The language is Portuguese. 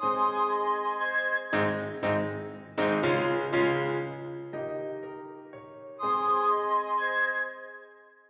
Música